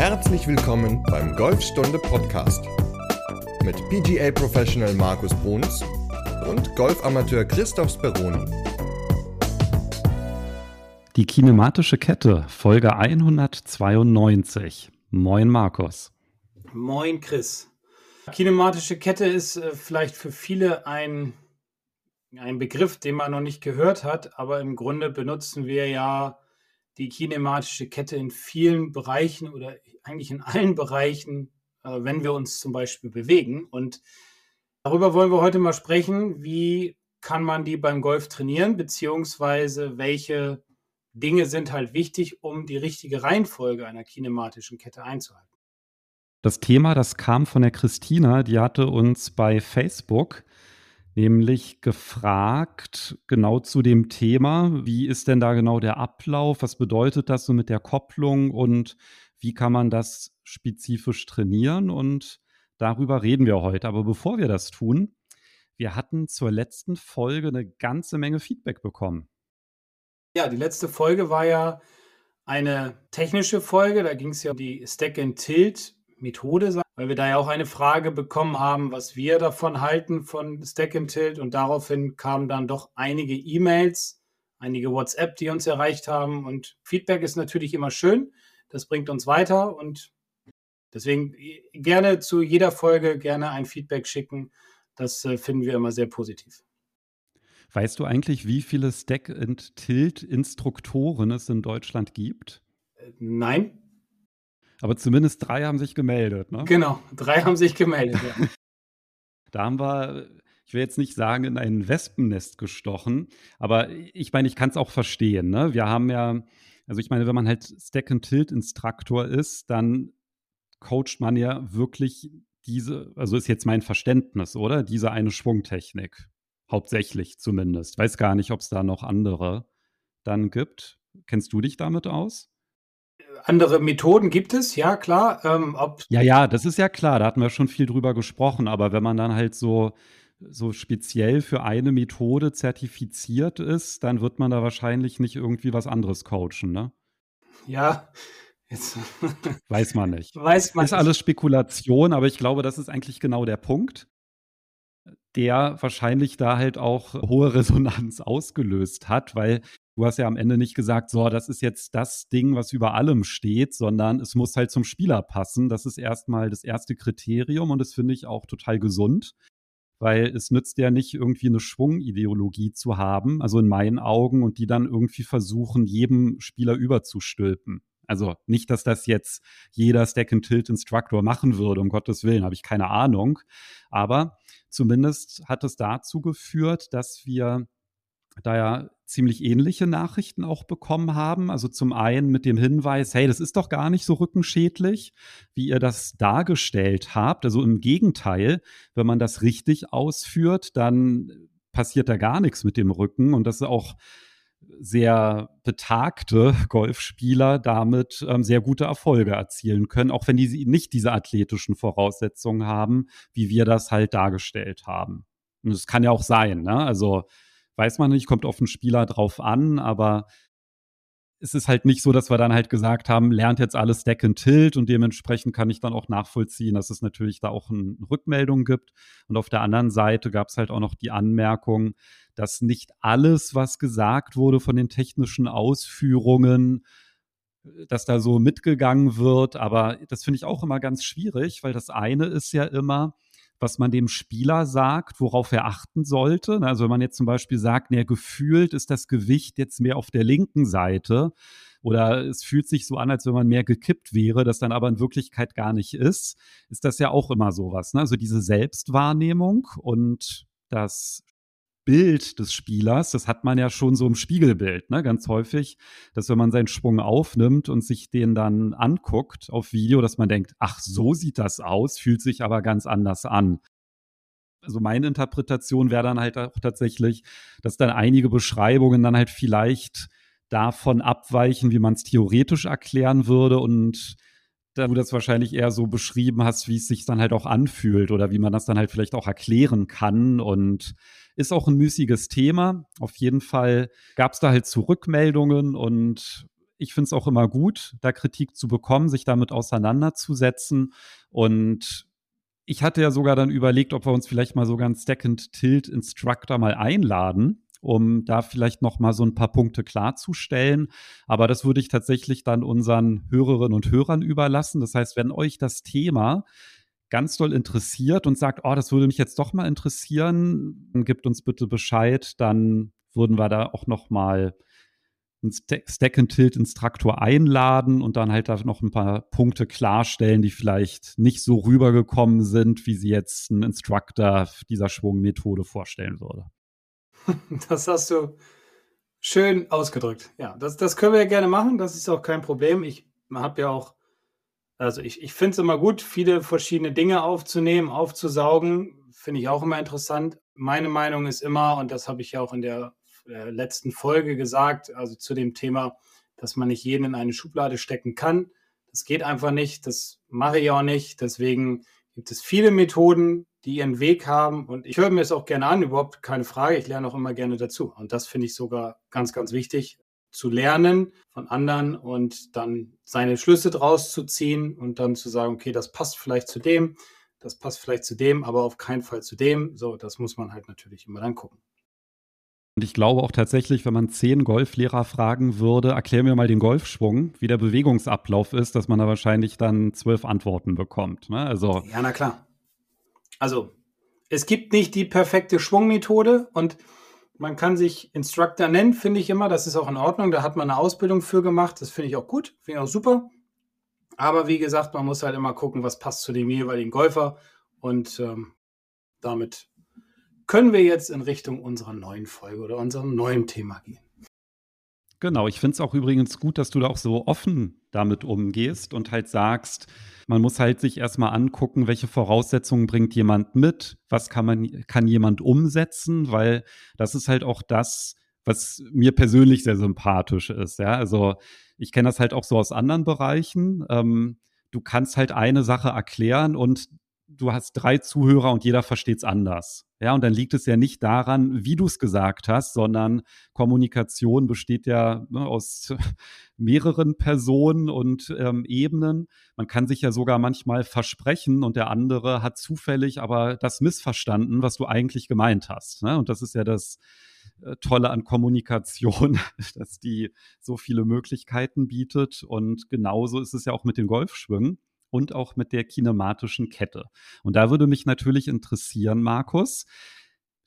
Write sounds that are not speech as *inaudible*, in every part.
Herzlich willkommen beim Golfstunde Podcast mit PGA Professional Markus Bruns und Golfamateur Christoph Speroni. Die kinematische Kette, Folge 192. Moin Markus. Moin Chris. Kinematische Kette ist äh, vielleicht für viele ein, ein Begriff, den man noch nicht gehört hat, aber im Grunde benutzen wir ja die kinematische Kette in vielen Bereichen oder eigentlich in allen Bereichen, äh, wenn wir uns zum Beispiel bewegen. Und darüber wollen wir heute mal sprechen, wie kann man die beim Golf trainieren, beziehungsweise welche Dinge sind halt wichtig, um die richtige Reihenfolge einer kinematischen Kette einzuhalten. Das Thema, das kam von der Christina, die hatte uns bei Facebook nämlich gefragt, genau zu dem Thema, wie ist denn da genau der Ablauf, was bedeutet das so mit der Kopplung und wie kann man das spezifisch trainieren? Und darüber reden wir heute. Aber bevor wir das tun, wir hatten zur letzten Folge eine ganze Menge Feedback bekommen. Ja, die letzte Folge war ja eine technische Folge, da ging es ja um die Stack and Tilt Methode, weil wir da ja auch eine Frage bekommen haben, was wir davon halten von Stack and Tilt. Und daraufhin kamen dann doch einige E-Mails, einige WhatsApp, die uns erreicht haben. Und Feedback ist natürlich immer schön, das bringt uns weiter und deswegen gerne zu jeder Folge gerne ein Feedback schicken, das äh, finden wir immer sehr positiv. Weißt du eigentlich, wie viele Stack and Tilt Instruktoren es in Deutschland gibt? Äh, nein. Aber zumindest drei haben sich gemeldet, ne? Genau, drei haben sich gemeldet, ja. *laughs* da haben wir, ich will jetzt nicht sagen, in ein Wespennest gestochen, aber ich meine, ich kann es auch verstehen, ne? Wir haben ja, also ich meine, wenn man halt Stack-and-Tilt-Instruktor ist, dann coacht man ja wirklich diese, also ist jetzt mein Verständnis, oder? Diese eine Schwungtechnik. Hauptsächlich zumindest. Weiß gar nicht, ob es da noch andere dann gibt. Kennst du dich damit aus? andere Methoden gibt es, ja klar. Ähm, ja, ja, das ist ja klar, da hatten wir schon viel drüber gesprochen, aber wenn man dann halt so, so speziell für eine Methode zertifiziert ist, dann wird man da wahrscheinlich nicht irgendwie was anderes coachen, ne? Ja, Jetzt. *laughs* Weiß man nicht. Weiß man ist alles Spekulation, aber ich glaube, das ist eigentlich genau der Punkt, der wahrscheinlich da halt auch hohe Resonanz ausgelöst hat, weil du hast ja am Ende nicht gesagt, so, das ist jetzt das Ding, was über allem steht, sondern es muss halt zum Spieler passen. Das ist erstmal das erste Kriterium und das finde ich auch total gesund, weil es nützt ja nicht irgendwie eine Schwungideologie zu haben, also in meinen Augen, und die dann irgendwie versuchen, jedem Spieler überzustülpen. Also nicht, dass das jetzt jeder Stack-and-Tilt-Instructor machen würde, um Gottes Willen, habe ich keine Ahnung. Aber zumindest hat es dazu geführt, dass wir da ja ziemlich ähnliche Nachrichten auch bekommen haben. Also zum einen mit dem Hinweis, hey, das ist doch gar nicht so rückenschädlich, wie ihr das dargestellt habt. Also im Gegenteil, wenn man das richtig ausführt, dann passiert da gar nichts mit dem Rücken und das ist auch sehr betagte Golfspieler damit ähm, sehr gute Erfolge erzielen können, auch wenn die nicht diese athletischen Voraussetzungen haben, wie wir das halt dargestellt haben. Und es kann ja auch sein, ne? Also weiß man nicht, kommt auf den Spieler drauf an, aber es ist halt nicht so, dass wir dann halt gesagt haben, lernt jetzt alles Deck and Tilt und dementsprechend kann ich dann auch nachvollziehen, dass es natürlich da auch eine Rückmeldung gibt. Und auf der anderen Seite gab es halt auch noch die Anmerkung, dass nicht alles, was gesagt wurde von den technischen Ausführungen, dass da so mitgegangen wird. Aber das finde ich auch immer ganz schwierig, weil das eine ist ja immer, was man dem Spieler sagt, worauf er achten sollte. Also wenn man jetzt zum Beispiel sagt, ne, gefühlt ist das Gewicht jetzt mehr auf der linken Seite oder es fühlt sich so an, als wenn man mehr gekippt wäre, das dann aber in Wirklichkeit gar nicht ist, ist das ja auch immer sowas. Ne? Also diese Selbstwahrnehmung und das Bild des Spielers, das hat man ja schon so im Spiegelbild, ne? ganz häufig, dass wenn man seinen Schwung aufnimmt und sich den dann anguckt auf Video, dass man denkt, ach, so sieht das aus, fühlt sich aber ganz anders an. Also meine Interpretation wäre dann halt auch tatsächlich, dass dann einige Beschreibungen dann halt vielleicht davon abweichen, wie man es theoretisch erklären würde und da du das wahrscheinlich eher so beschrieben hast, wie es sich dann halt auch anfühlt oder wie man das dann halt vielleicht auch erklären kann und ist auch ein müßiges Thema. Auf jeden Fall gab es da halt Zurückmeldungen und ich finde es auch immer gut, da Kritik zu bekommen, sich damit auseinanderzusetzen. Und ich hatte ja sogar dann überlegt, ob wir uns vielleicht mal sogar einen Stack and Tilt Instructor mal einladen, um da vielleicht noch mal so ein paar Punkte klarzustellen. Aber das würde ich tatsächlich dann unseren Hörerinnen und Hörern überlassen. Das heißt, wenn euch das Thema ganz doll interessiert und sagt, oh, das würde mich jetzt doch mal interessieren, dann gibt uns bitte Bescheid, dann würden wir da auch noch mal einen Stack and Tilt Instruktor einladen und dann halt da noch ein paar Punkte klarstellen, die vielleicht nicht so rübergekommen sind, wie sie jetzt ein Instructor dieser Schwungmethode vorstellen würde. *laughs* Das hast du schön ausgedrückt. Ja, das, das können wir ja gerne machen. Das ist auch kein Problem. Ich habe ja auch, also ich, ich finde es immer gut, viele verschiedene Dinge aufzunehmen, aufzusaugen. Finde ich auch immer interessant. Meine Meinung ist immer, und das habe ich ja auch in der äh, letzten Folge gesagt, also zu dem Thema, dass man nicht jeden in eine Schublade stecken kann. Das geht einfach nicht. Das mache ich auch nicht. Deswegen gibt es viele Methoden, die ihren Weg haben. Und ich höre mir es auch gerne an, überhaupt keine Frage. Ich lerne auch immer gerne dazu. Und das finde ich sogar ganz, ganz wichtig, zu lernen von anderen und dann seine Schlüsse draus zu ziehen und dann zu sagen, okay, das passt vielleicht zu dem, das passt vielleicht zu dem, aber auf keinen Fall zu dem. So, das muss man halt natürlich immer dann gucken. Und ich glaube auch tatsächlich, wenn man zehn Golflehrer fragen würde, erklär mir mal den Golfschwung, wie der Bewegungsablauf ist, dass man da wahrscheinlich dann zwölf Antworten bekommt. Ne? Also, ja, na klar. Also, es gibt nicht die perfekte Schwungmethode und man kann sich Instructor nennen, finde ich immer. Das ist auch in Ordnung. Da hat man eine Ausbildung für gemacht. Das finde ich auch gut, finde ich auch super. Aber wie gesagt, man muss halt immer gucken, was passt zu dem jeweiligen Golfer. Und ähm, damit können wir jetzt in Richtung unserer neuen Folge oder unserem neuen Thema gehen. Genau, ich finde es auch übrigens gut, dass du da auch so offen damit umgehst und halt sagst, man muss halt sich erstmal angucken, welche Voraussetzungen bringt jemand mit, was kann man, kann jemand umsetzen, weil das ist halt auch das, was mir persönlich sehr sympathisch ist. Ja, also ich kenne das halt auch so aus anderen Bereichen. Ähm, du kannst halt eine Sache erklären und du hast drei Zuhörer und jeder versteht es anders. Ja, und dann liegt es ja nicht daran, wie du es gesagt hast, sondern Kommunikation besteht ja ne, aus *laughs* mehreren Personen und ähm, Ebenen. Man kann sich ja sogar manchmal versprechen und der andere hat zufällig aber das missverstanden, was du eigentlich gemeint hast. Ne? Und das ist ja das äh, Tolle an Kommunikation, *laughs* dass die so viele Möglichkeiten bietet. Und genauso ist es ja auch mit den Golfschwüngen und auch mit der kinematischen Kette. Und da würde mich natürlich interessieren, Markus,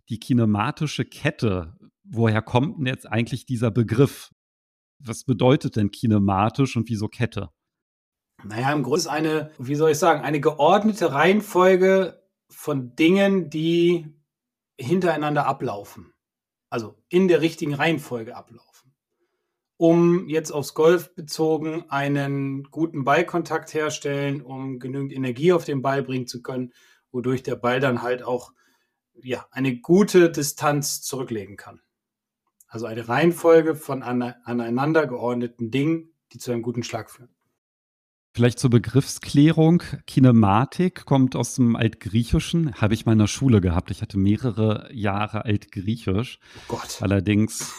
die kinematische Kette, woher kommt denn jetzt eigentlich dieser Begriff? Was bedeutet denn kinematisch und wieso Kette? Naja, im Grunde ist eine, wie soll ich sagen, eine geordnete Reihenfolge von Dingen, die hintereinander ablaufen. Also in der richtigen Reihenfolge ablaufen um jetzt aufs Golf bezogen einen guten Ballkontakt herstellen, um genügend Energie auf den Ball bringen zu können, wodurch der Ball dann halt auch ja, eine gute Distanz zurücklegen kann. Also eine Reihenfolge von aneinander geordneten Dingen, die zu einem guten Schlag führen. Vielleicht zur Begriffsklärung. Kinematik kommt aus dem Altgriechischen. Habe ich mal in der Schule gehabt. Ich hatte mehrere Jahre Altgriechisch. Oh Gott. Allerdings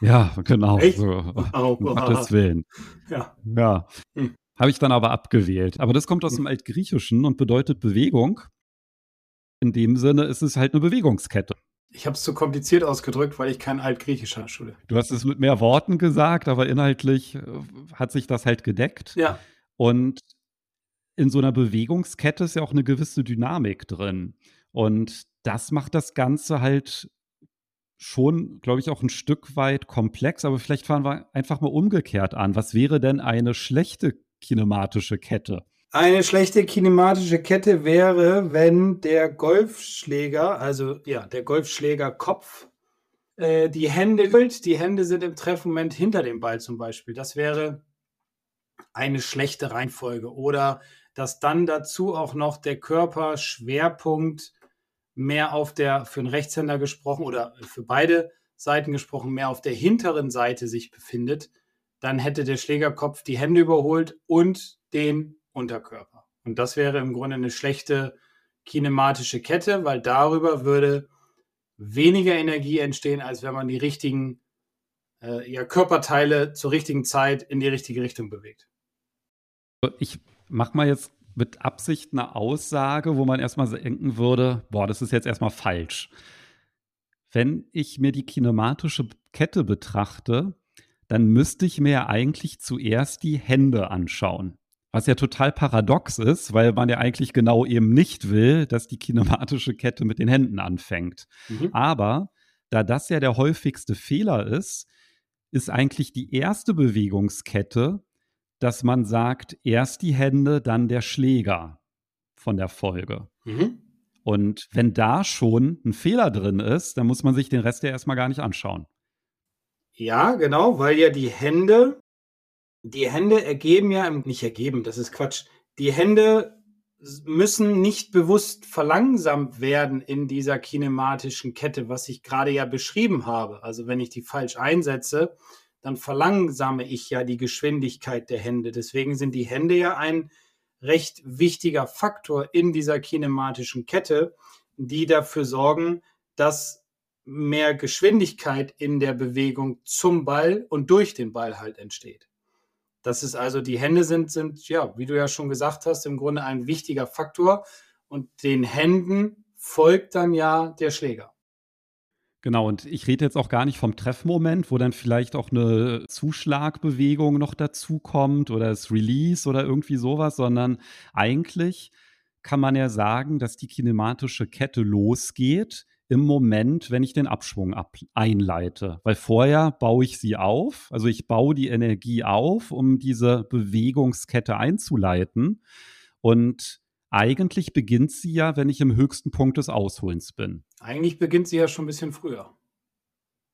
ja, genau. Echt? So, oh, *laughs* um Gottes Willen. Ja. Ja. Hm. Habe ich dann aber abgewählt. Aber das kommt aus hm. dem Altgriechischen und bedeutet Bewegung. In dem Sinne ist es halt eine Bewegungskette. Ich habe es zu kompliziert ausgedrückt, weil ich kein Altgriechischer Schule. Du hast es mit mehr Worten gesagt, aber inhaltlich äh, hat sich das halt gedeckt. Ja. Und in so einer Bewegungskette ist ja auch eine gewisse Dynamik drin. Und das macht das Ganze halt schon, glaube ich, auch ein Stück weit komplex, aber vielleicht fahren wir einfach mal umgekehrt an. Was wäre denn eine schlechte kinematische Kette? Eine schlechte kinematische Kette wäre, wenn der Golfschläger, also ja, der Golfschlägerkopf, äh, die Hände die Hände sind im Treffmoment hinter dem Ball zum Beispiel. Das wäre eine schlechte Reihenfolge. Oder dass dann dazu auch noch der Körperschwerpunkt mehr auf der, für einen Rechtshänder gesprochen oder für beide Seiten gesprochen, mehr auf der hinteren Seite sich befindet, dann hätte der Schlägerkopf die Hände überholt und den Unterkörper. Und das wäre im Grunde eine schlechte kinematische Kette, weil darüber würde weniger Energie entstehen, als wenn man die richtigen äh, ja, Körperteile zur richtigen Zeit in die richtige Richtung bewegt. Ich mache mal jetzt mit Absicht eine Aussage, wo man erstmal denken würde, boah, das ist jetzt erstmal falsch. Wenn ich mir die kinematische Kette betrachte, dann müsste ich mir eigentlich zuerst die Hände anschauen. Was ja total paradox ist, weil man ja eigentlich genau eben nicht will, dass die kinematische Kette mit den Händen anfängt. Mhm. Aber da das ja der häufigste Fehler ist, ist eigentlich die erste Bewegungskette dass man sagt, erst die Hände, dann der Schläger von der Folge. Mhm. Und wenn da schon ein Fehler drin ist, dann muss man sich den Rest ja erstmal gar nicht anschauen. Ja, genau, weil ja die Hände, die Hände ergeben ja, nicht ergeben, das ist Quatsch. Die Hände müssen nicht bewusst verlangsamt werden in dieser kinematischen Kette, was ich gerade ja beschrieben habe. Also wenn ich die falsch einsetze, dann verlangsame ich ja die Geschwindigkeit der Hände. Deswegen sind die Hände ja ein recht wichtiger Faktor in dieser kinematischen Kette, die dafür sorgen, dass mehr Geschwindigkeit in der Bewegung zum Ball und durch den Ball halt entsteht. Das ist also, die Hände sind, sind, ja, wie du ja schon gesagt hast, im Grunde ein wichtiger Faktor und den Händen folgt dann ja der Schläger. Genau, und ich rede jetzt auch gar nicht vom Treffmoment, wo dann vielleicht auch eine Zuschlagbewegung noch dazukommt oder das Release oder irgendwie sowas, sondern eigentlich kann man ja sagen, dass die kinematische Kette losgeht im Moment, wenn ich den Abschwung ab einleite. Weil vorher baue ich sie auf, also ich baue die Energie auf, um diese Bewegungskette einzuleiten. Und eigentlich beginnt sie ja, wenn ich im höchsten Punkt des Ausholens bin. Eigentlich beginnt sie ja schon ein bisschen früher,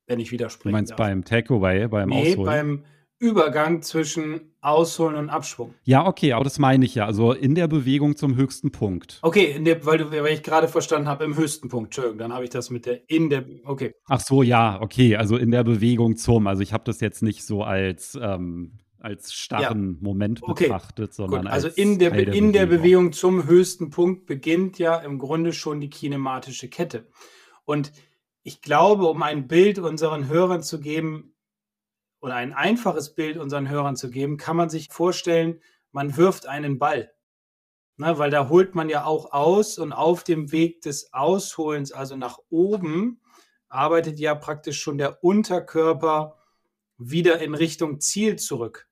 wenn ich widerspreche. Du meinst darf. beim Takeaway, beim nee, Ausholen? beim Übergang zwischen Ausholen und Abschwung. Ja, okay, aber das meine ich ja. Also in der Bewegung zum höchsten Punkt. Okay, der, weil, du, weil ich gerade verstanden habe, im höchsten Punkt. Entschuldigung, dann habe ich das mit der in der. Okay. Ach so, ja, okay. Also in der Bewegung zum. Also ich habe das jetzt nicht so als ähm, als starren ja. Moment okay. betrachtet, sondern Gut. Also als in der, Teil der in Bewegung. der Bewegung zum höchsten Punkt beginnt ja im Grunde schon die kinematische Kette. Und ich glaube, um ein Bild unseren Hörern zu geben oder ein einfaches Bild unseren Hörern zu geben, kann man sich vorstellen, man wirft einen Ball. Na, weil da holt man ja auch aus und auf dem Weg des Ausholens, also nach oben, arbeitet ja praktisch schon der Unterkörper wieder in Richtung Ziel zurück.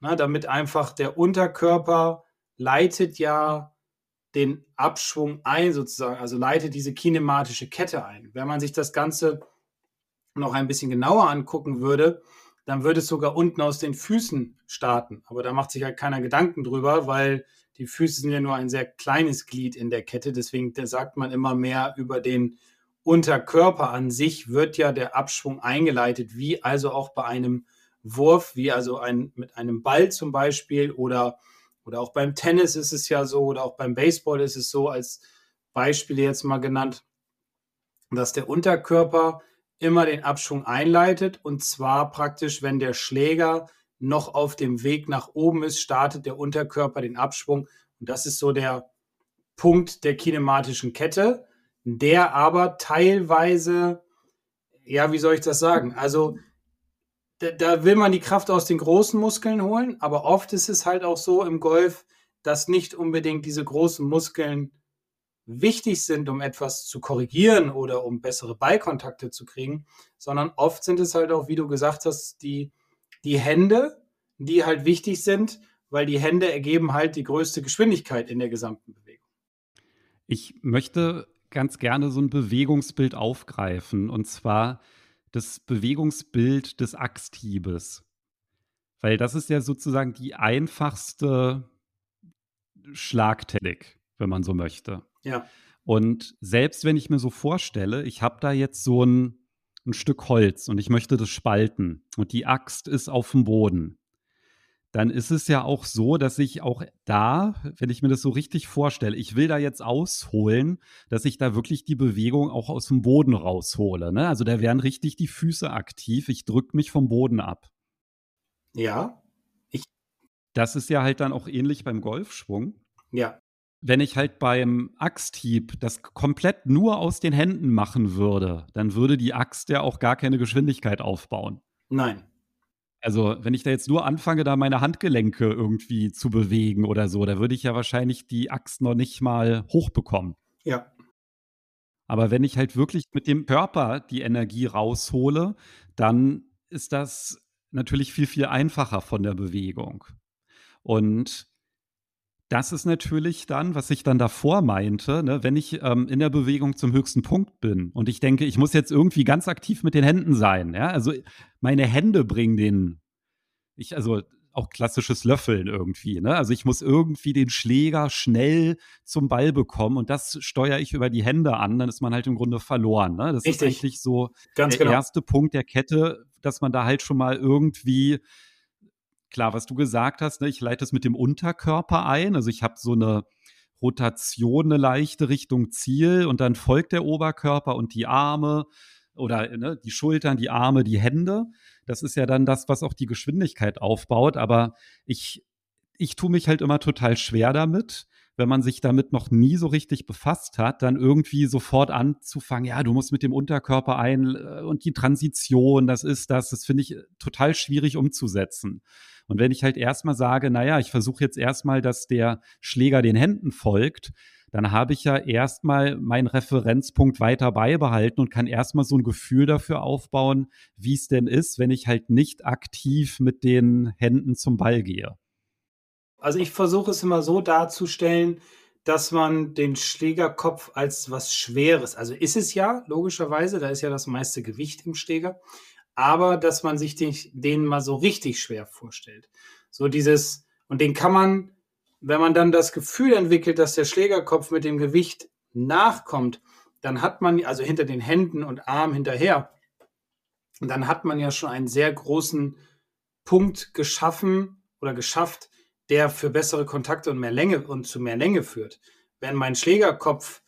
Na, damit einfach der Unterkörper leitet ja den Abschwung ein, sozusagen, also leitet diese kinematische Kette ein. Wenn man sich das Ganze noch ein bisschen genauer angucken würde, dann würde es sogar unten aus den Füßen starten. Aber da macht sich halt keiner Gedanken drüber, weil die Füße sind ja nur ein sehr kleines Glied in der Kette. Deswegen sagt man immer mehr über den Unterkörper an sich wird ja der Abschwung eingeleitet, wie also auch bei einem Wurf, wie also ein, mit einem Ball zum Beispiel oder, oder auch beim Tennis ist es ja so oder auch beim Baseball ist es so, als Beispiel jetzt mal genannt, dass der Unterkörper immer den Abschwung einleitet und zwar praktisch, wenn der Schläger noch auf dem Weg nach oben ist, startet der Unterkörper den Abschwung und das ist so der Punkt der kinematischen Kette, der aber teilweise, ja, wie soll ich das sagen? Also da, da, will man die Kraft aus den großen Muskeln holen, aber oft ist es halt auch so im Golf, dass nicht unbedingt diese großen Muskeln wichtig sind, um etwas zu korrigieren oder um bessere Ballkontakte zu kriegen, sondern oft sind es halt auch, wie du gesagt hast, die, die Hände, die halt wichtig sind, weil die Hände ergeben halt die größte Geschwindigkeit in der gesamten Bewegung. Ich möchte ganz gerne so ein Bewegungsbild aufgreifen und zwar das Bewegungsbild des Axthiebes. Weil das ist ja sozusagen die einfachste Schlagtechnik, wenn man so möchte. Ja. Und selbst wenn ich mir so vorstelle, ich habe da jetzt so ein, ein Stück Holz und ich möchte das spalten und die Axt ist auf dem Boden, dann ist es ja auch so, dass ich auch da, wenn ich mir das so richtig vorstelle, ich will da jetzt ausholen, dass ich da wirklich die Bewegung auch aus dem Boden raushole. Ne? Also da wären richtig die Füße aktiv. Ich drücke mich vom Boden ab. Ja. Ich das ist ja halt dann auch ähnlich beim Golfschwung. Ja. Wenn ich halt beim Axthieb das komplett nur aus den Händen machen würde, dann würde die Axt ja auch gar keine Geschwindigkeit aufbauen. Nein. Also, wenn ich da jetzt nur anfange, da meine Handgelenke irgendwie zu bewegen oder so, da würde ich ja wahrscheinlich die Axt noch nicht mal hochbekommen. Ja. Aber wenn ich halt wirklich mit dem Körper die Energie raushole, dann ist das natürlich viel, viel einfacher von der Bewegung. Und das ist natürlich dann, was ich dann davor meinte, ne, wenn ich ähm, in der Bewegung zum höchsten Punkt bin und ich denke, ich muss jetzt irgendwie ganz aktiv mit den Händen sein. Ja? Also meine Hände bringen den, ich, also auch klassisches Löffeln irgendwie. Ne? Also ich muss irgendwie den Schläger schnell zum Ball bekommen und das steuere ich über die Hände an, dann ist man halt im Grunde verloren. Ne? Das Richtig. ist eigentlich so Ganz der genau. erste Punkt der Kette, dass man da halt schon mal irgendwie klar, was du gesagt hast, ne, ich leite es mit dem Unterkörper ein. Also ich habe so eine Rotation, eine leichte Richtung Ziel und dann folgt der Oberkörper und die Arme oder ne, die Schultern, die Arme, die Hände. Das ist ja dann das, was auch die Geschwindigkeit aufbaut. Aber ich, ich tue mich halt immer total schwer damit, wenn man sich damit noch nie so richtig befasst hat, dann irgendwie sofort anzufangen, ja, du musst mit dem Unterkörper ein äh, und die Transition, das ist das, das finde ich total schwierig umzusetzen. Und wenn ich halt erstmal sage, naja, ich versuche jetzt erstmal, dass der Schläger den Händen folgt, dann habe ich ja erstmal meinen Referenzpunkt weiter beibehalten und kann erstmal so ein Gefühl dafür aufbauen, wie es denn ist, wenn ich halt nicht aktiv mit den Händen zum Ball gehe. Also ich versuche es immer so darzustellen, dass man den Schlägerkopf als was Schweres, also ist es ja, logischerweise, da ist ja das meiste Gewicht im Schläger, aber dass man sich den, den mal so richtig schwer vorstellt. So dieses, und den kann man, wenn man dann das Gefühl entwickelt, dass der Schlägerkopf mit dem Gewicht nachkommt, dann hat man, also hinter den Händen und Arm hinterher, dann hat man ja schon einen sehr großen Punkt geschaffen oder geschafft, der für bessere Kontakte und mehr Länge und zu mehr Länge führt. Wenn mein Schlägerkopf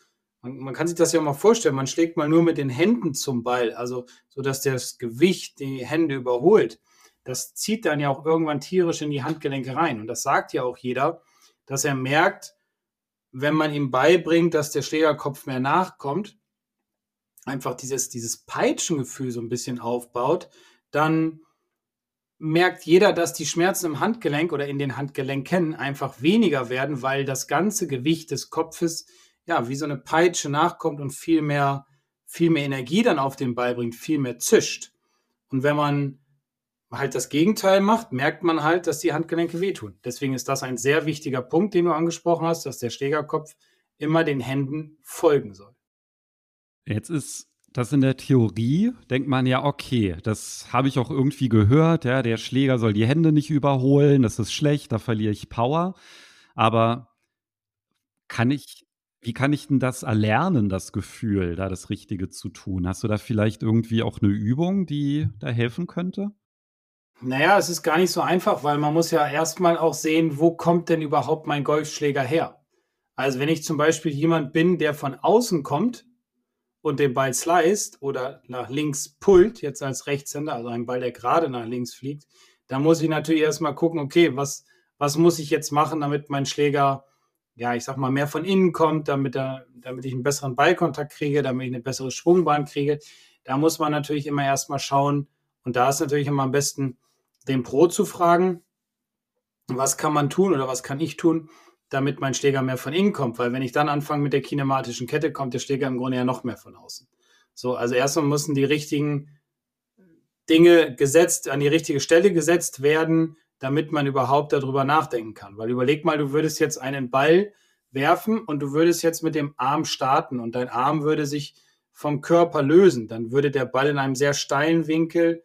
man, man, kann sich das ja mal vorstellen, man schlägt mal nur mit den Händen zum Ball, also so dass das Gewicht die Hände überholt. Das zieht dann ja auch irgendwann tierisch in die Handgelenke rein. Und das sagt ja auch jeder, dass er merkt, wenn man ihm beibringt, dass der Schlägerkopf mehr nachkommt, einfach dieses, dieses Peitschengefühl so ein bisschen aufbaut, dann merkt jeder, dass die Schmerzen im Handgelenk oder in den Handgelenken einfach weniger werden, weil das ganze Gewicht des Kopfes ja, wie so eine Peitsche nachkommt und viel mehr, viel mehr Energie dann auf den Ball bringt, viel mehr zischt. Und wenn man halt das Gegenteil macht, merkt man halt, dass die Handgelenke wehtun. Deswegen ist das ein sehr wichtiger Punkt, den du angesprochen hast, dass der Schlägerkopf immer den Händen folgen soll. Jetzt ist das in der Theorie, denkt man ja, okay, das habe ich auch irgendwie gehört, ja, der Schläger soll die Hände nicht überholen, das ist schlecht, da verliere ich Power. Aber kann ich wie kann ich denn das erlernen, das Gefühl, da das Richtige zu tun? Hast du da vielleicht irgendwie auch eine Übung, die da helfen könnte? Naja, es ist gar nicht so einfach, weil man muss ja erstmal auch sehen, wo kommt denn überhaupt mein Golfschläger her? Also wenn ich zum Beispiel jemand bin, der von außen kommt und den Ball sliced oder nach links pullt, jetzt als Rechtshänder, also ein Ball, der gerade nach links fliegt, dann muss ich natürlich erstmal gucken, okay, was, was muss ich jetzt machen, damit mein Schläger ja, ich sag mal, mehr von innen kommt, damit, er, damit ich einen besseren Ballkontakt kriege, damit ich eine bessere Schwungbahn kriege. Da muss man natürlich immer erstmal schauen. Und da ist natürlich immer am besten, den Pro zu fragen, was kann man tun oder was kann ich tun, damit mein Schläger mehr von innen kommt. Weil wenn ich dann anfange mit der kinematischen Kette, kommt der Schläger im Grunde ja noch mehr von außen. So, also erstmal müssen die richtigen Dinge gesetzt, an die richtige Stelle gesetzt werden, damit man überhaupt darüber nachdenken kann. Weil überleg mal, du würdest jetzt einen Ball werfen und du würdest jetzt mit dem Arm starten und dein Arm würde sich vom Körper lösen. Dann würde der Ball in einem sehr steilen Winkel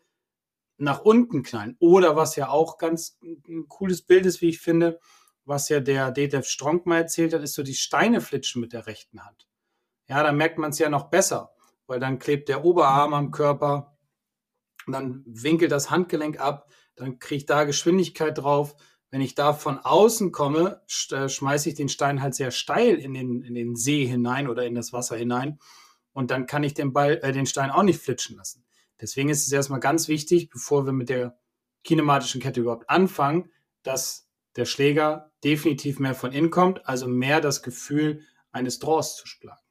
nach unten knallen. Oder was ja auch ganz ein cooles Bild ist, wie ich finde, was ja der Detlef Stronk mal erzählt hat, ist so die Steine flitschen mit der rechten Hand. Ja, da merkt man es ja noch besser, weil dann klebt der Oberarm am Körper und dann winkelt das Handgelenk ab, dann kriege ich da Geschwindigkeit drauf. Wenn ich da von außen komme, äh, schmeiße ich den Stein halt sehr steil in den, in den See hinein oder in das Wasser hinein. Und dann kann ich den, Ball, äh, den Stein auch nicht flitschen lassen. Deswegen ist es erstmal ganz wichtig, bevor wir mit der kinematischen Kette überhaupt anfangen, dass der Schläger definitiv mehr von innen kommt, also mehr das Gefühl eines Draws zu schlagen.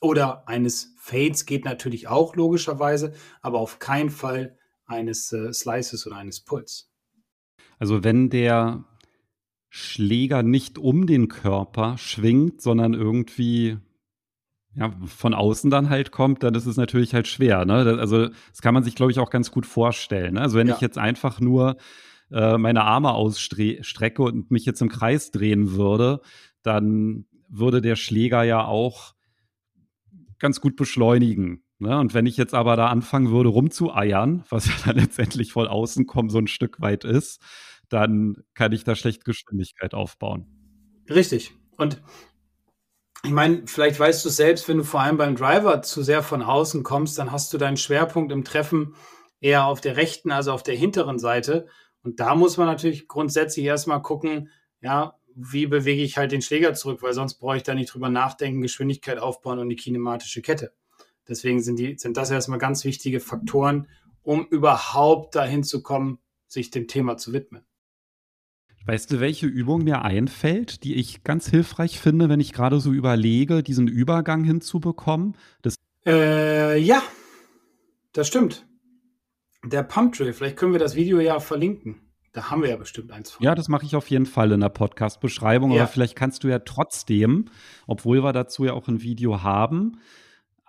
Oder eines Fades geht natürlich auch logischerweise, aber auf keinen Fall eines äh, Slices oder eines Pulls. Also wenn der Schläger nicht um den Körper schwingt, sondern irgendwie ja, von außen dann halt kommt, dann ist es natürlich halt schwer. Ne? Das, also das kann man sich, glaube ich, auch ganz gut vorstellen. Ne? Also wenn ja. ich jetzt einfach nur äh, meine Arme ausstrecke und mich jetzt im Kreis drehen würde, dann würde der Schläger ja auch ganz gut beschleunigen. Ne? Und wenn ich jetzt aber da anfangen würde, rumzueiern, was *laughs* ja dann letztendlich voll außen kommen so ein Stück weit ist, dann kann ich da schlecht Geschwindigkeit aufbauen. Richtig. Und ich meine, vielleicht weißt du selbst, wenn du vor allem beim Driver zu sehr von außen kommst, dann hast du deinen Schwerpunkt im Treffen eher auf der rechten, also auf der hinteren Seite. Und da muss man natürlich grundsätzlich erstmal gucken, ja, wie bewege ich halt den Schläger zurück, weil sonst brauche ich da nicht drüber nachdenken, Geschwindigkeit aufbauen und die kinematische Kette. Deswegen sind, die, sind das erstmal ganz wichtige Faktoren, um überhaupt dahin zu kommen, sich dem Thema zu widmen. Weißt du, welche Übung mir einfällt, die ich ganz hilfreich finde, wenn ich gerade so überlege, diesen Übergang hinzubekommen? Das äh, ja, das stimmt. Der Pump Drill, vielleicht können wir das Video ja verlinken. Da haben wir ja bestimmt eins von. Ja, das mache ich auf jeden Fall in der Podcast-Beschreibung. Ja. Aber vielleicht kannst du ja trotzdem, obwohl wir dazu ja auch ein Video haben,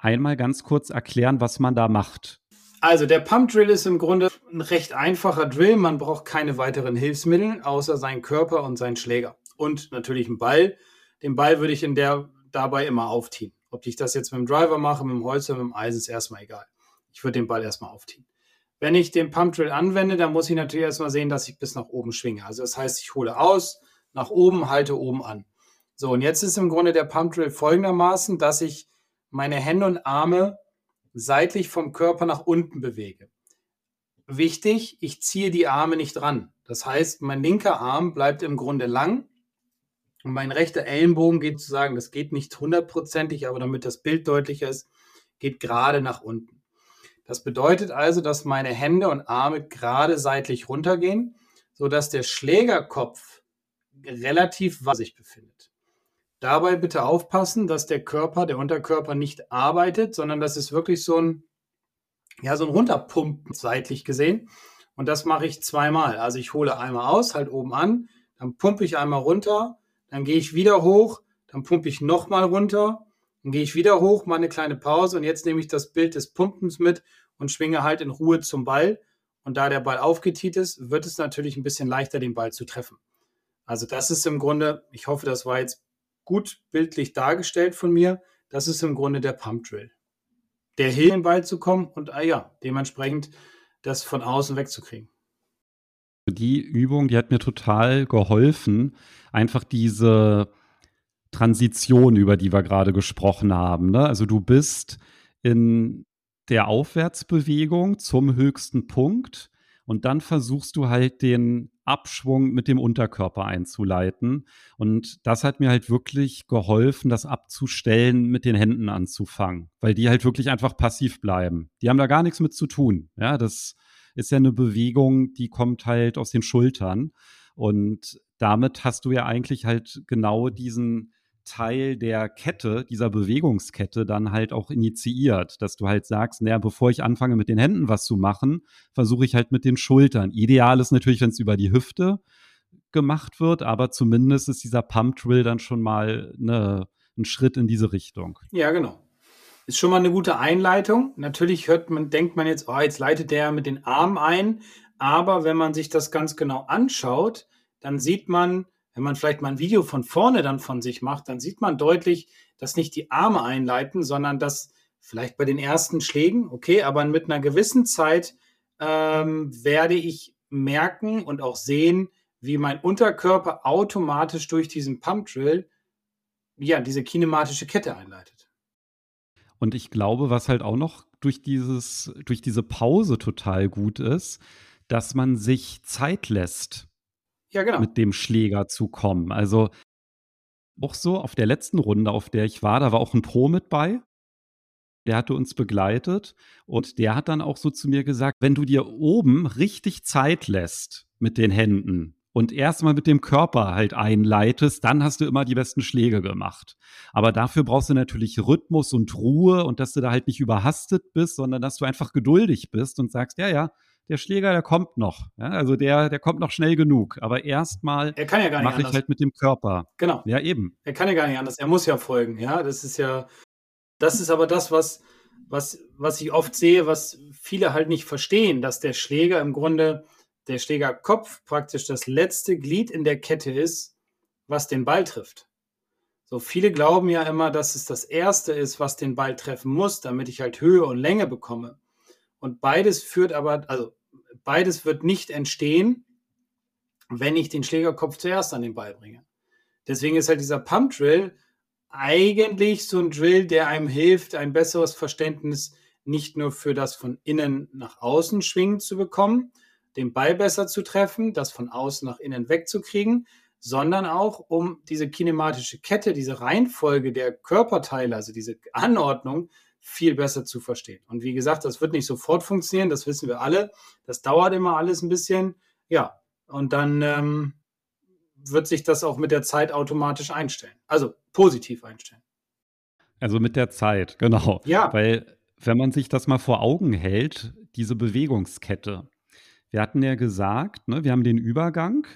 einmal ganz kurz erklären, was man da macht. Also der Pump Drill ist im Grunde ein recht einfacher Drill. Man braucht keine weiteren Hilfsmittel, außer seinen Körper und seinen Schläger. Und natürlich einen Ball. Den Ball würde ich in der dabei immer aufziehen. Ob ich das jetzt mit dem Driver mache, mit dem Holz oder mit dem Eisen, ist erstmal egal. Ich würde den Ball erstmal aufziehen. Wenn ich den Pump Drill anwende, dann muss ich natürlich erstmal sehen, dass ich bis nach oben schwinge. Also das heißt, ich hole aus, nach oben, halte oben an. So, und jetzt ist im Grunde der Pump Drill folgendermaßen, dass ich meine Hände und Arme seitlich vom Körper nach unten bewege. Wichtig, ich ziehe die Arme nicht ran. Das heißt, mein linker Arm bleibt im Grunde lang und mein rechter Ellenbogen geht sozusagen, das geht nicht hundertprozentig, aber damit das Bild deutlicher ist, geht gerade nach unten. Das bedeutet also, dass meine Hände und Arme gerade seitlich runtergehen, sodass der Schlägerkopf relativ was sich befindet. Dabei bitte aufpassen, dass der Körper, der Unterkörper nicht arbeitet, sondern das ist wirklich so ein, ja, so ein Runterpumpen seitlich gesehen. Und das mache ich zweimal. Also ich hole einmal aus, halt oben an, dann pumpe ich einmal runter, dann gehe ich wieder hoch, dann pumpe ich nochmal runter, dann gehe ich wieder hoch, mache eine kleine Pause und jetzt nehme ich das Bild des Pumpens mit und schwinge halt in Ruhe zum Ball. Und da der Ball aufgetiet ist, wird es natürlich ein bisschen leichter, den Ball zu treffen. Also das ist im Grunde, ich hoffe, das war jetzt gut bildlich dargestellt von mir. Das ist im Grunde der Pump Drill. Der hilft, in den Ball zu kommen und ah ja, dementsprechend das von außen wegzukriegen. Die Übung, die hat mir total geholfen, einfach diese Transition, über die wir gerade gesprochen haben. Ne? Also du bist in der Aufwärtsbewegung zum höchsten Punkt und dann versuchst du halt den Abschwung mit dem Unterkörper einzuleiten. Und das hat mir halt wirklich geholfen, das abzustellen, mit den Händen anzufangen, weil die halt wirklich einfach passiv bleiben. Die haben da gar nichts mit zu tun. Ja, das ist ja eine Bewegung, die kommt halt aus den Schultern. Und damit hast du ja eigentlich halt genau diesen Teil der Kette, dieser Bewegungskette dann halt auch initiiert, dass du halt sagst, naja, bevor ich anfange mit den Händen was zu machen, versuche ich halt mit den Schultern. Ideal ist natürlich, wenn es über die Hüfte gemacht wird, aber zumindest ist dieser Pump Drill dann schon mal eine, ein Schritt in diese Richtung. Ja, genau. Ist schon mal eine gute Einleitung. Natürlich hört man, denkt man jetzt, oh, jetzt leitet der mit den Armen ein. Aber wenn man sich das ganz genau anschaut, dann sieht man, wenn man vielleicht mal ein Video von vorne dann von sich macht, dann sieht man deutlich, dass nicht die Arme einleiten, sondern dass vielleicht bei den ersten Schlägen, okay, aber mit einer gewissen Zeit ähm, werde ich merken und auch sehen, wie mein Unterkörper automatisch durch diesen Pump Drill ja diese kinematische Kette einleitet. Und ich glaube, was halt auch noch durch dieses durch diese Pause total gut ist, dass man sich Zeit lässt ja, genau. mit dem Schläger zu kommen. Also auch so auf der letzten Runde, auf der ich war, da war auch ein Pro mit bei. Der hatte uns begleitet und der hat dann auch so zu mir gesagt, wenn du dir oben richtig Zeit lässt mit den Händen und erstmal mit dem Körper halt einleitest, dann hast du immer die besten Schläge gemacht. Aber dafür brauchst du natürlich Rhythmus und Ruhe und dass du da halt nicht überhastet bist, sondern dass du einfach geduldig bist und sagst, ja, ja, der Schläger, der kommt noch. Ja, also der, der kommt noch schnell genug. Aber erstmal Er kann ja gar nicht mache ich halt mit dem Körper. Genau. Ja, eben. Er kann ja gar nicht anders. Er muss ja folgen. Ja, das ist ja, das ist aber das, was, was, was ich oft sehe, was viele halt nicht verstehen, dass der Schläger im Grunde, der Schlägerkopf praktisch das letzte Glied in der Kette ist, was den Ball trifft. So viele glauben ja immer, dass es das erste ist, was den Ball treffen muss, damit ich halt Höhe und Länge bekomme. Und beides führt aber, also beides wird nicht entstehen, wenn ich den Schlägerkopf zuerst an den Ball bringe. Deswegen ist halt dieser Pump Drill eigentlich so ein Drill, der einem hilft, ein besseres Verständnis nicht nur für das von innen nach außen schwingen zu bekommen, den Ball besser zu treffen, das von außen nach innen wegzukriegen, sondern auch um diese kinematische Kette, diese Reihenfolge der Körperteile, also diese Anordnung viel besser zu verstehen. Und wie gesagt, das wird nicht sofort funktionieren, das wissen wir alle. Das dauert immer alles ein bisschen. Ja, und dann ähm, wird sich das auch mit der Zeit automatisch einstellen. Also positiv einstellen. Also mit der Zeit, genau. Ja. Weil, wenn man sich das mal vor Augen hält, diese Bewegungskette. Wir hatten ja gesagt, ne, wir haben den Übergang,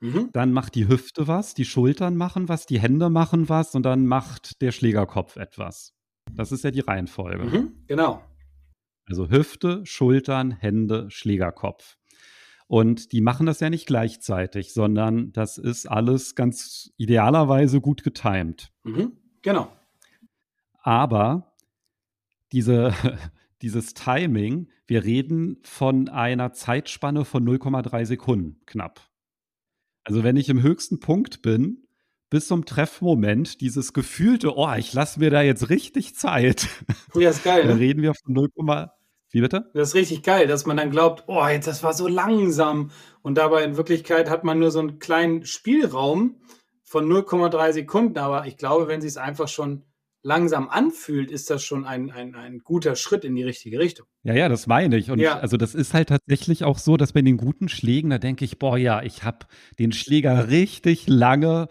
Mhm. dann macht die Hüfte was, die Schultern machen was, die Hände machen was und dann macht der Schlägerkopf etwas. Das ist ja die Reihenfolge. Mhm. Genau. Also Hüfte, Schultern, Hände, Schlägerkopf. Und die machen das ja nicht gleichzeitig, sondern das ist alles ganz idealerweise gut getimt. Mhm. Genau. Aber diese, *laughs* dieses Timing, wir reden von einer Zeitspanne von 0,3 Sekunden knapp. Also wenn ich im höchsten Punkt bin, bis zum Treffmoment, dieses gefühlte, oh, ich lasse mir da jetzt richtig Zeit, Ja, ist geil. *laughs* dann Ne? reden wir von 0, wie bitte? Das ist richtig geil, dass man dann glaubt, oh, jetzt das war so langsam. Und dabei in Wirklichkeit hat man nur so einen kleinen Spielraum von 0,3 Sekunden. Aber ich glaube, wenn sie es einfach schon langsam anfühlt, ist das schon ein, ein, ein guter Schritt in die richtige Richtung. Ja, ja, das meine ich. Und Ja. also das ist halt tatsächlich auch so, dass bei den guten Schlägen, da denke ich, boah, ja, ich habe den Schläger richtig lange,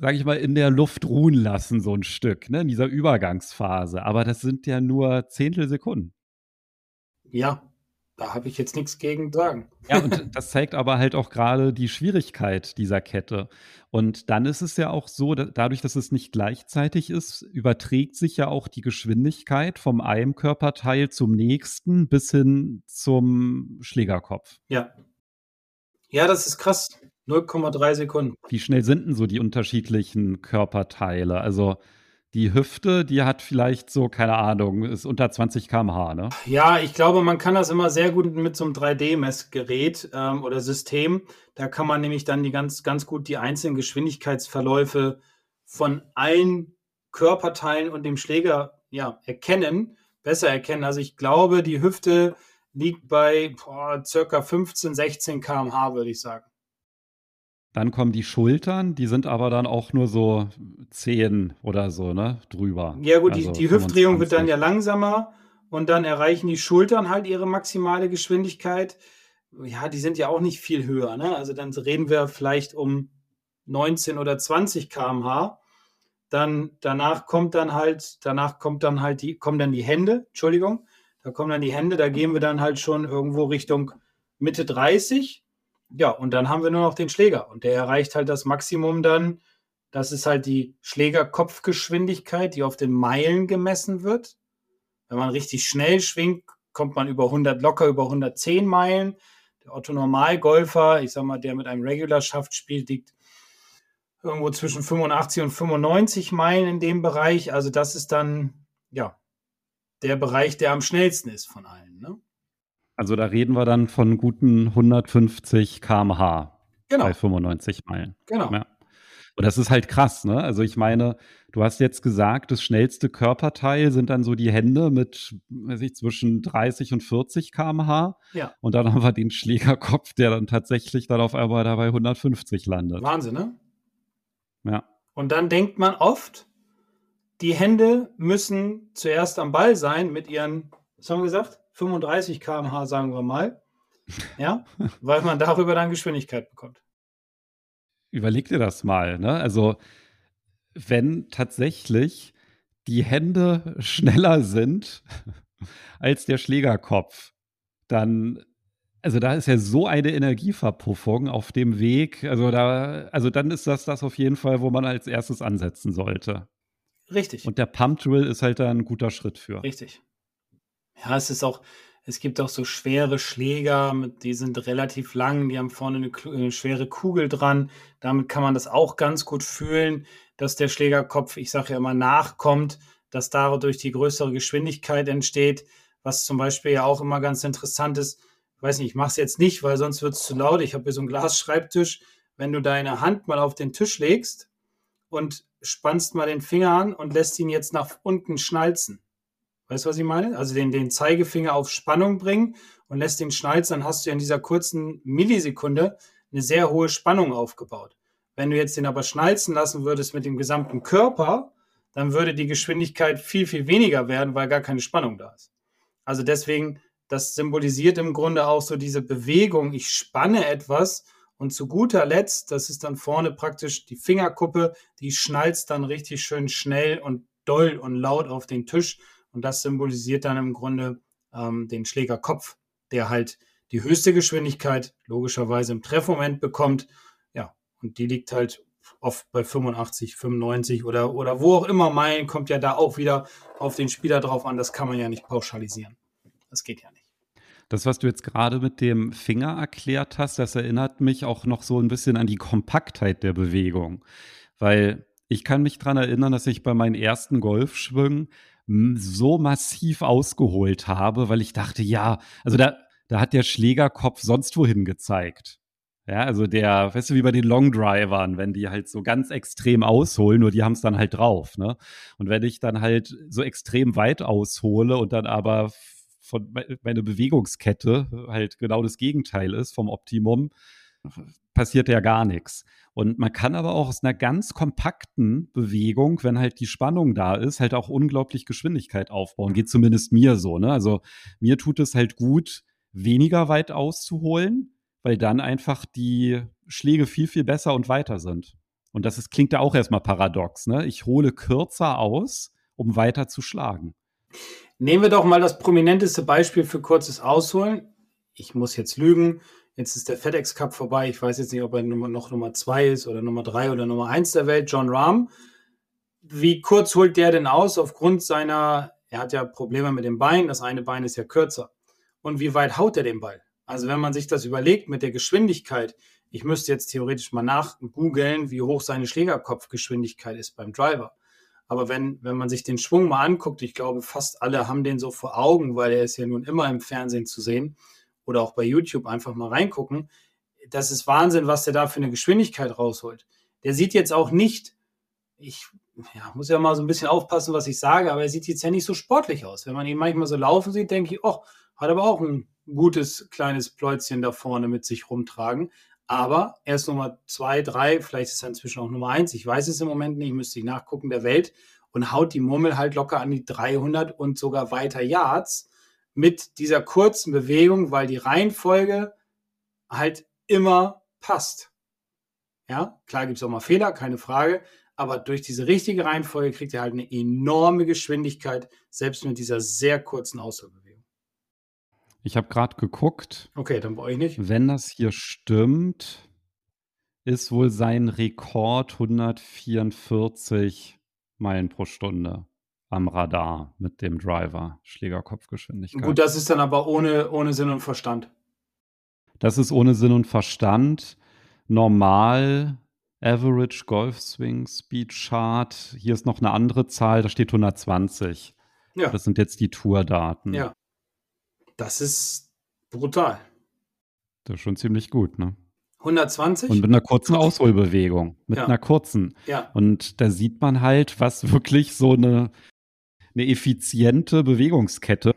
sage ich mal, in der Luft ruhen lassen, so ein Stück, ne, in dieser Übergangsphase. Aber das sind ja nur Zehntelsekunden. Ja, da habe ich jetzt nichts gegen sagen. Ja, und das zeigt aber halt auch gerade die Schwierigkeit dieser Kette. Und dann ist es ja auch so, da, dadurch, dass es nicht gleichzeitig ist, überträgt sich ja auch die Geschwindigkeit vom einem Körperteil zum nächsten bis hin zum Schlägerkopf. Ja. Ja, das ist krass. 0,3 Sekunden. Wie schnell sind denn so die unterschiedlichen Körperteile? Also die Hüfte, die hat vielleicht so, keine Ahnung, ist unter 20 km/h, ne? Ja, ich glaube, man kann das immer sehr gut mit so einem 3D-Messgerät ähm, oder System. Da kann man nämlich dann die ganz, ganz gut die einzelnen Geschwindigkeitsverläufe von allen Körperteilen und dem Schläger ja, erkennen, besser erkennen. Also ich glaube, die Hüfte liegt bei boah, circa 15, 16 km/h, würde ich sagen. Dann kommen die Schultern, die sind aber dann auch nur so 10 oder so, ne, drüber. Ja, gut, Also die, die Hüftdrehung wird dann 25. ja langsamer und dann erreichen die Schultern halt ihre maximale Geschwindigkeit. Ja, die sind ja auch nicht viel höher, ne? Also dann reden wir vielleicht um 19 oder 20 km/h. Dann danach kommt dann halt, danach kommt dann halt die, kommen dann die Hände, Entschuldigung, da kommen dann die Hände, da gehen wir dann halt schon irgendwo Richtung Mitte 30. Ja, und dann haben wir nur noch den Schläger und der erreicht halt das Maximum dann. Das ist halt die Schlägerkopfgeschwindigkeit, die auf den Meilen gemessen wird. Wenn man richtig schnell schwingt, kommt man über 100, locker über 110 Meilen. Der Otto Normalgolfer, ich sag mal, der mit einem Regular-Schaft spielt, liegt irgendwo zwischen 85 und 95 Meilen in dem Bereich. Also das ist dann, ja, der Bereich, der am schnellsten ist von allen. Ne? Also da reden wir dann von guten 150 km/h Genau, bei 95 Meilen. genau. Ja. Und das ist halt krass, ne? Also ich meine, du hast jetzt gesagt, das schnellste Körperteil sind dann so die Hände mit, weiß ich, zwischen 30 und 40 km/h. Ja. Und dann haben wir den Schlägerkopf, der dann tatsächlich dann auf einmal da bei 150 landet. Wahnsinn, ne? Ja. Und dann denkt man oft, die Hände müssen zuerst am Ball sein mit ihren, was haben wir gesagt? 35 km/h, sagen wir mal. Ja, weil man darüber dann Geschwindigkeit bekommt. Überleg dir das mal, ne? Also, wenn tatsächlich die Hände schneller sind *laughs* als der Schlägerkopf, dann, Also da ist ja so eine Energieverpuffung auf dem Weg. Also da, also dann ist das das auf jeden Fall, wo man als erstes ansetzen sollte. Richtig. Und der Pump Drill ist halt da ein guter Schritt für. Richtig. Ja, es ist auch, es gibt auch so schwere Schläger, die sind relativ lang, die haben vorne eine, eine, schwere Kugel dran. Damit kann man das auch ganz gut fühlen, dass der Schlägerkopf, ich sage ja immer, nachkommt, dass dadurch die größere Geschwindigkeit entsteht, was zum Beispiel ja auch immer ganz interessant ist. Ich weiß nicht, ich mache es jetzt nicht, weil sonst wird es zu laut. Ich habe hier so einen Glasschreibtisch. Wenn du deine Hand mal auf den Tisch legst und spannst mal den Finger an und lässt ihn jetzt nach unten schnalzen. Weißt du, was ich meine? Also den, den Zeigefinger auf Spannung bringen und lässt ihn schnalzen, dann hast du in dieser kurzen Millisekunde eine sehr hohe Spannung aufgebaut. Wenn du jetzt den aber schnalzen lassen würdest mit dem gesamten Körper, dann würde die Geschwindigkeit viel, viel weniger werden, weil gar keine Spannung da ist. Also deswegen, das symbolisiert im Grunde auch so diese Bewegung. Ich spanne etwas und zu guter Letzt, das ist dann vorne praktisch die Fingerkuppe, die schnalzt dann richtig schön schnell und doll und laut auf den Tisch. Und das symbolisiert dann im Grunde ähm, den Schlägerkopf, der halt die höchste Geschwindigkeit logischerweise im Treffmoment bekommt. Ja, und die liegt halt oft bei 85, 95 oder, oder wo auch immer Meilen, kommt ja da auch wieder auf den Spieler drauf an. Das kann man ja nicht pauschalisieren. Das geht ja nicht. Das, was du jetzt gerade mit dem Finger erklärt hast, das erinnert mich auch noch so ein bisschen an die Kompaktheit der Bewegung. Weil ich kann mich daran erinnern, dass ich bei meinen ersten Golfschwüngen so massiv ausgeholt habe, weil ich dachte, ja, also da, da hat der Schlägerkopf sonst wohin gezeigt. Ja, also der, weißt du, wie bei den Longdrivern, wenn die halt so ganz extrem ausholen, nur die haben es dann halt drauf, ne? Und wenn ich dann halt so extrem weit aushole und dann aber von meine Bewegungskette halt genau das Gegenteil ist vom Optimum, passiert ja gar nichts. Und man kann aber auch aus einer ganz kompakten Bewegung, wenn halt die Spannung da ist, halt auch unglaublich Geschwindigkeit aufbauen. Geht zumindest mir so. Ne? Also mir tut es halt gut, weniger weit auszuholen, weil dann einfach die Schläge viel, viel besser und weiter sind. Und das ist, klingt ja auch erstmal paradox. Ne? Ich hole kürzer aus, um weiter zu schlagen. Nehmen wir doch mal das prominenteste Beispiel für kurzes Ausholen. Ich muss jetzt lügen. Jetzt ist der FedEx Cup vorbei. Ich weiß jetzt nicht, ob er noch Nummer zwei ist oder Nummer drei oder Nummer eins der Welt. John Rahm. Wie kurz holt der denn aus aufgrund seiner, er hat ja Probleme mit dem Bein. Das eine Bein ist ja kürzer. Und wie weit haut er den Ball? Also wenn man sich das überlegt mit der Geschwindigkeit, ich müsste jetzt theoretisch mal nachgoogeln, wie hoch seine Schlägerkopfgeschwindigkeit ist beim Driver. Aber wenn, wenn man sich den Schwung mal anguckt, ich glaube, fast alle haben den so vor Augen, weil er ist ja nun immer im Fernsehen zu sehen oder auch bei YouTube einfach mal reingucken. Das ist Wahnsinn, was der da für eine Geschwindigkeit rausholt. Der sieht jetzt auch nicht, ich ja, muss ja mal so ein bisschen aufpassen, was ich sage, aber er sieht jetzt ja nicht so sportlich aus. Wenn man ihn manchmal so laufen sieht, denke ich, oh, hat aber auch ein gutes kleines Pläuzchen da vorne mit sich rumtragen. Aber er ist Nummer zwei, drei, vielleicht ist er inzwischen auch Nummer eins. Ich weiß es im Moment nicht, müsste ich nachgucken, der Welt und haut die Murmel halt locker an die 300 und sogar weiter Yards mit dieser kurzen Bewegung, weil die Reihenfolge halt immer passt. Ja, klar gibt es auch mal Fehler, keine Frage, aber durch diese richtige Reihenfolge kriegt er halt eine enorme Geschwindigkeit, selbst mit dieser sehr kurzen Ausholbewegung. Ich habe gerade geguckt. Okay, dann brauche ich nicht. Wenn das hier stimmt, ist wohl sein Rekord 144 Meilen pro Stunde am Radar mit dem Driver, Schlägerkopfgeschwindigkeit. Gut, das ist dann aber ohne, ohne Sinn und Verstand. Das ist ohne Sinn und Verstand. Normal, Average Golf Swing Speed Chart. Hier ist noch eine andere Zahl, da steht 120. Ja. Das sind jetzt die Tourdaten. Ja. Das ist brutal. Das ist schon ziemlich gut, ne? 120? Und mit einer kurzen Ausholbewegung. Mit ja. einer kurzen. Ja. Und da sieht man halt, was wirklich so eine, eine effiziente Bewegungskette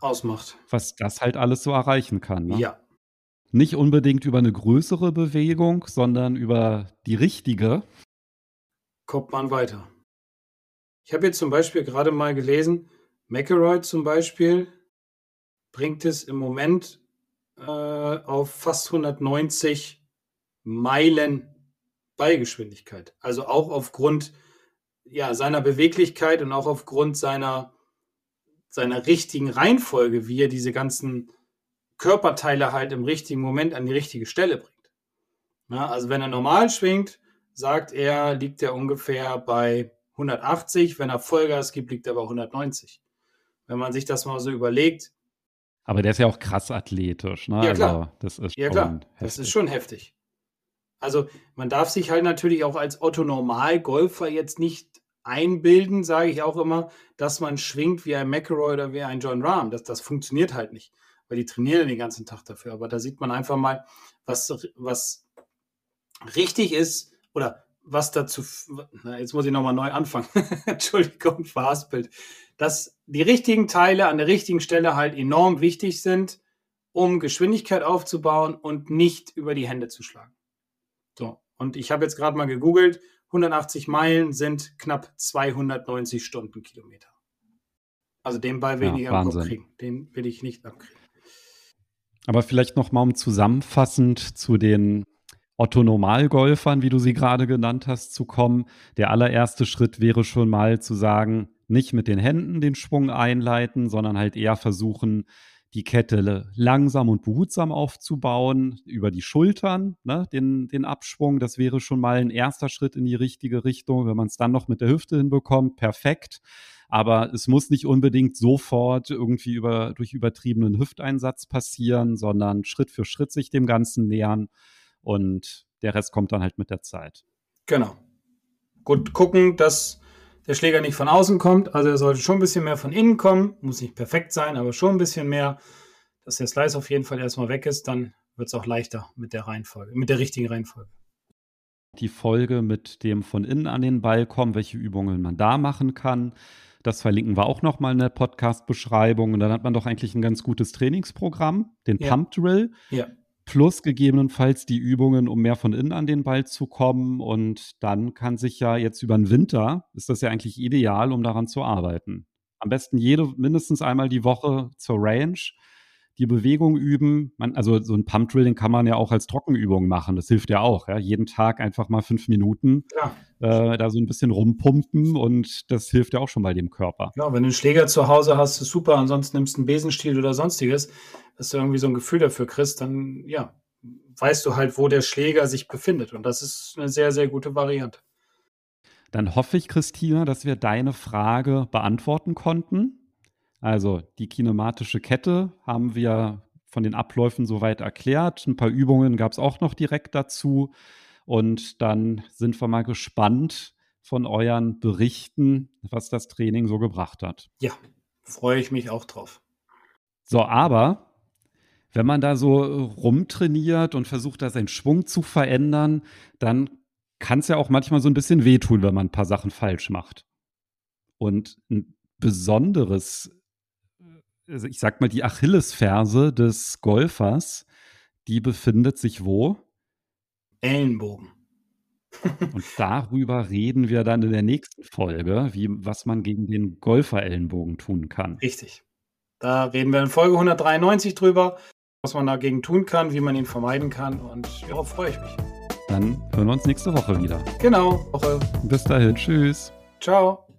ausmacht. Was das halt alles so erreichen kann. Ne? Ja. Nicht unbedingt über eine größere Bewegung, sondern über die richtige. Kommt man weiter. Ich habe jetzt zum Beispiel gerade mal gelesen, McElroy zum Beispiel, bringt es im Moment äh, auf fast 190 Meilen Ballgeschwindigkeit. Also auch aufgrund ja, seiner Beweglichkeit und auch aufgrund seiner, seiner richtigen Reihenfolge, wie er diese ganzen Körperteile halt im richtigen Moment an die richtige Stelle bringt. Ja, also wenn er normal schwingt, sagt er, liegt er ungefähr bei 180. Wenn er Vollgas gibt, liegt er bei 190. Wenn man sich das mal so überlegt. Aber der ist ja auch krass athletisch, ne? Ja, klar. Also, das ist ja, klar. Das ist schon heftig. Also, man darf sich halt natürlich auch als Otto-Normal-Golfer jetzt nicht einbilden, sage ich auch immer, dass man schwingt wie ein McElroy oder wie ein John Rahm. Das, das funktioniert halt nicht, weil die trainieren den ganzen Tag dafür. Aber da sieht man einfach mal, was, was richtig ist oder was dazu, na, jetzt muss ich nochmal neu anfangen. *laughs* Entschuldigung, verhaspelt. Dass die richtigen Teile an der richtigen Stelle halt enorm wichtig sind, um Geschwindigkeit aufzubauen und nicht über die Hände zu schlagen. Und ich habe jetzt gerade mal gegoogelt, 180 Meilen sind knapp 290 Stundenkilometer. Also den Ball will ja, ich nicht abkriegen. Den will ich nicht abkriegen. Aber vielleicht noch mal um zusammenfassend zu den Otto-Normalgolfern, wie du sie gerade genannt hast, zu kommen. Der allererste Schritt wäre schon mal zu sagen, nicht mit den Händen den Schwung einleiten, sondern halt eher versuchen, die Kette langsam und behutsam aufzubauen, über die Schultern, ne, den, den Abschwung. Das wäre schon mal ein erster Schritt in die richtige Richtung. Wenn man es dann noch mit der Hüfte hinbekommt, perfekt. Aber es muss nicht unbedingt sofort irgendwie über, durch übertriebenen Hüfteinsatz passieren, sondern Schritt für Schritt sich dem Ganzen nähern und der Rest kommt dann halt mit der Zeit. Genau. Gut gucken, dass der Schläger nicht von außen kommt. Also er sollte schon ein bisschen mehr von innen kommen. Muss nicht perfekt sein, aber schon ein bisschen mehr. Dass der Slice auf jeden Fall erstmal weg ist, dann wird es auch leichter mit der Reihenfolge, mit der richtigen Reihenfolge. Die Folge mit dem von innen an den Ball kommen, welche Übungen man da machen kann. Das verlinken wir auch nochmal in der Podcast-Beschreibung. Und dann hat man doch eigentlich ein ganz gutes Trainingsprogramm, den ja. Pump Drill. Ja plus gegebenenfalls die Übungen, um mehr von innen an den Ball zu kommen. Und dann kann sich ja jetzt über den Winter, ist das ja eigentlich ideal, um daran zu arbeiten. Am besten jede, mindestens einmal die Woche zur Range die Bewegung üben. Man, also so ein Pump Drill, den kann man ja auch als Trockenübung machen. Das hilft ja auch. Ja? Jeden Tag einfach mal fünf Minuten ja. äh, da so ein bisschen rumpumpen und das hilft ja auch schon bei dem Körper. Ja, wenn du einen Schläger zu Hause hast, ist super. Ansonsten nimmst du einen Besenstiel oder sonstiges, dass du irgendwie so ein Gefühl dafür kriegst, dann ja, weißt du halt, wo der Schläger sich befindet. Und das ist eine sehr, sehr gute Variante. Dann hoffe ich, Christina, dass wir deine Frage beantworten konnten. Also die kinematische Kette haben wir von den Abläufen soweit erklärt. Ein paar Übungen gab es auch noch direkt dazu. Und dann sind wir mal gespannt von euren Berichten, was das Training so gebracht hat. Ja, freue ich mich auch drauf. So, aber wenn man da so rumtrainiert und versucht, da seinen Schwung zu verändern, dann kann es ja auch manchmal so ein bisschen wehtun, wenn man ein paar Sachen falsch macht. Und ein besonderes ich sag mal, die Achillesferse des Golfers, die befindet sich wo? Ellenbogen. *laughs* Und darüber reden wir dann in der nächsten Folge, wie, was man gegen den Golfer-Ellenbogen tun kann. Richtig. Da reden wir in Folge 193 drüber, was man dagegen tun kann, wie man ihn vermeiden kann. Und darauf freue ich mich. Dann hören wir uns nächste Woche wieder. Genau. Woche. Bis dahin. Tschüss. Ciao.